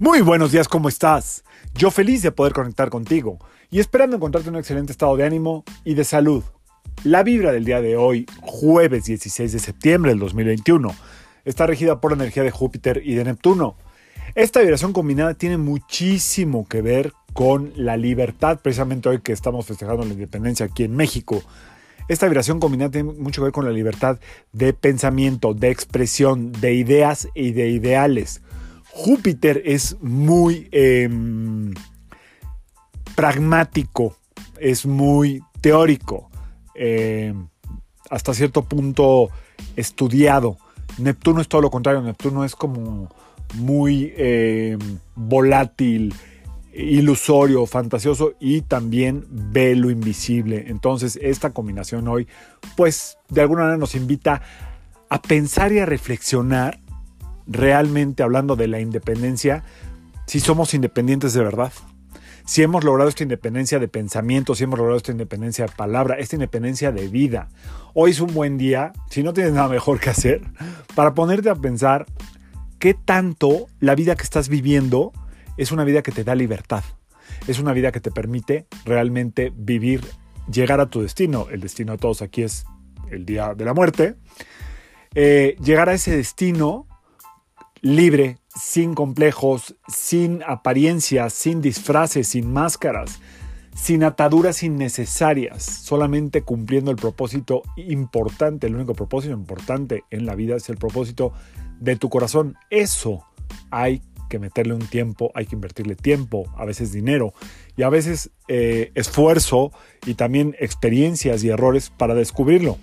Muy buenos días, ¿cómo estás? Yo feliz de poder conectar contigo y esperando encontrarte en un excelente estado de ánimo y de salud. La vibra del día de hoy, jueves 16 de septiembre del 2021, está regida por la energía de Júpiter y de Neptuno. Esta vibración combinada tiene muchísimo que ver con la libertad, precisamente hoy que estamos festejando la independencia aquí en México. Esta vibración combinada tiene mucho que ver con la libertad de pensamiento, de expresión, de ideas y de ideales. Júpiter es muy em, pragmático, es muy teórico, em, hasta cierto punto estudiado. Neptuno es todo lo contrario, Neptuno es como muy em, volátil, ilusorio, fantasioso y también ve lo invisible. Entonces esta combinación hoy, pues de alguna manera nos invita a pensar y a reflexionar realmente hablando de la independencia, si somos independientes de verdad. Si hemos logrado esta independencia de pensamiento, si hemos logrado esta independencia de palabra, esta independencia de vida. Hoy es un buen día, si no tienes nada mejor que hacer, para ponerte a pensar qué tanto la vida que estás viviendo es una vida que te da libertad. Es una vida que te permite realmente vivir, llegar a tu destino. El destino de todos aquí es el día de la muerte. Eh, llegar a ese destino libre, sin complejos, sin apariencias, sin disfraces, sin máscaras, sin ataduras innecesarias, solamente cumpliendo el propósito importante, el único propósito importante en la vida es el propósito de tu corazón. Eso hay que meterle un tiempo, hay que invertirle tiempo, a veces dinero y a veces eh, esfuerzo y también experiencias y errores para descubrirlo.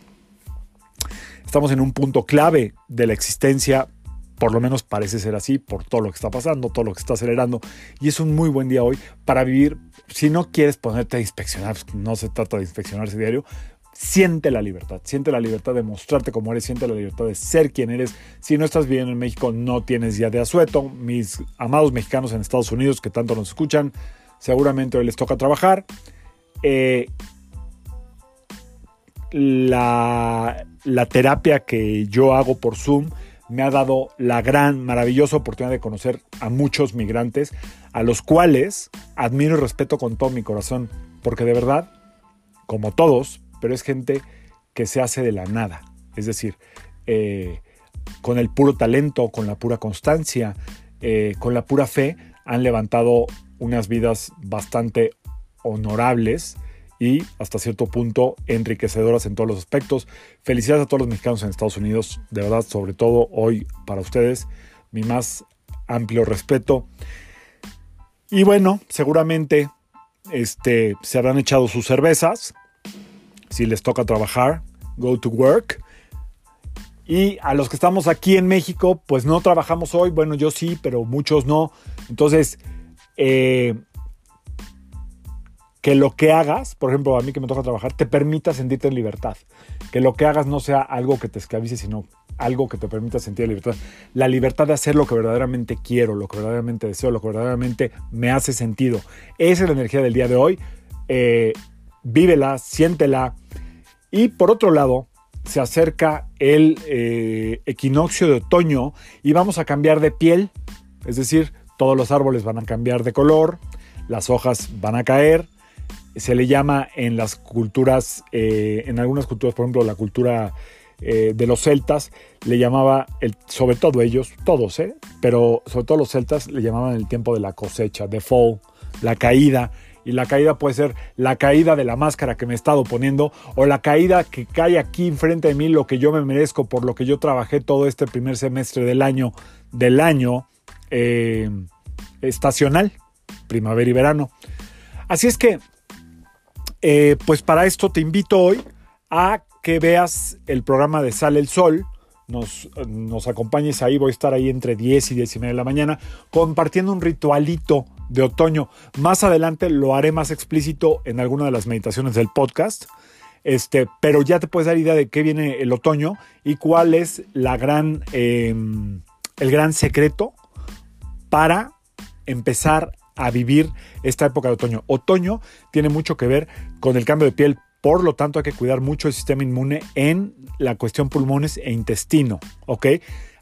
Estamos en un punto clave de la existencia por lo menos parece ser así por todo lo que está pasando, todo lo que está acelerando. Y es un muy buen día hoy para vivir. Si no quieres ponerte a inspeccionar, pues, no se trata de inspeccionarse diario. Siente la libertad, siente la libertad de mostrarte como eres, siente la libertad de ser quien eres. Si no estás viviendo en México, no tienes ya de asueto. Mis amados mexicanos en Estados Unidos que tanto nos escuchan, seguramente hoy les toca trabajar. Eh, la, la terapia que yo hago por Zoom me ha dado la gran, maravillosa oportunidad de conocer a muchos migrantes, a los cuales admiro y respeto con todo mi corazón, porque de verdad, como todos, pero es gente que se hace de la nada, es decir, eh, con el puro talento, con la pura constancia, eh, con la pura fe, han levantado unas vidas bastante honorables y hasta cierto punto enriquecedoras en todos los aspectos. Felicidades a todos los mexicanos en Estados Unidos, de verdad, sobre todo hoy para ustedes, mi más amplio respeto. Y bueno, seguramente este, se habrán echado sus cervezas, si les toca trabajar, go to work. Y a los que estamos aquí en México, pues no trabajamos hoy, bueno, yo sí, pero muchos no. Entonces, eh, que lo que hagas, por ejemplo, a mí que me toca trabajar, te permita sentirte en libertad. Que lo que hagas no sea algo que te esclavice, sino algo que te permita sentir libertad. La libertad de hacer lo que verdaderamente quiero, lo que verdaderamente deseo, lo que verdaderamente me hace sentido. Esa es la energía del día de hoy. Eh, vívela, siéntela. Y por otro lado, se acerca el eh, equinoccio de otoño y vamos a cambiar de piel. Es decir, todos los árboles van a cambiar de color, las hojas van a caer, se le llama en las culturas, eh, en algunas culturas, por ejemplo, la cultura eh, de los celtas, le llamaba, el, sobre todo ellos, todos, ¿eh? pero sobre todo los celtas le llamaban el tiempo de la cosecha, de fall, la caída. Y la caída puede ser la caída de la máscara que me he estado poniendo o la caída que cae aquí enfrente de mí, lo que yo me merezco por lo que yo trabajé todo este primer semestre del año, del año estacional, primavera y verano. Así es que eh, pues para esto te invito hoy a que veas el programa de Sale el Sol. Nos, acompañes ahí, voy a estar ahí entre 10 y 10 y media de la mañana compartiendo un ritualito de otoño. Más adelante lo haré más explícito en alguna de las meditaciones del podcast. Este, pero ya te puedes dar idea de qué viene el otoño y cuál es la gran, em, el gran secreto para empezar a vivir esta época de otoño. Otoño tiene mucho que ver con el cambio de piel, por lo tanto hay que cuidar mucho el sistema inmune en la cuestión pulmones e intestino, ¿ok?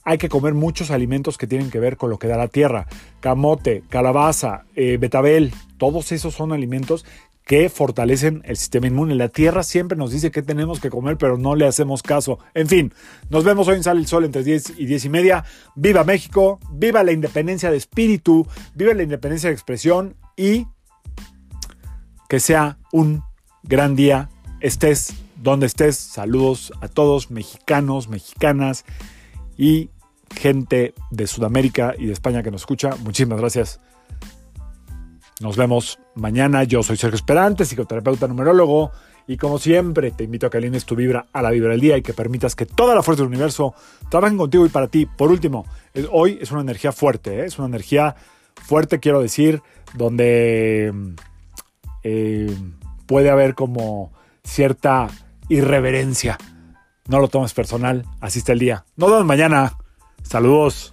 hay que comer muchos alimentos que tienen que ver con lo que da la tierra. Camote, calabaza, eh, betabel, todos esos son alimentos que fortalecen el sistema inmune. La Tierra siempre nos dice que tenemos que comer, pero no le hacemos caso. En fin, nos vemos hoy en Sale el Sol entre 10 y 10 y media. Viva México, viva la independencia de espíritu, viva la independencia de expresión y que sea un gran día. Estés donde estés. Saludos a todos, mexicanos, mexicanas y gente de Sudamérica y de España que nos escucha. Muchísimas gracias. Nos vemos mañana. Yo soy Sergio Esperante, psicoterapeuta numerólogo. Y como siempre, te invito a que alines tu vibra a la vibra del día y que permitas que toda la fuerza del universo trabaje contigo y para ti. Por último, hoy es una energía fuerte, ¿eh? es una energía fuerte, quiero decir, donde eh, puede haber como cierta irreverencia. No lo tomes personal, así está el día. Nos vemos mañana. Saludos.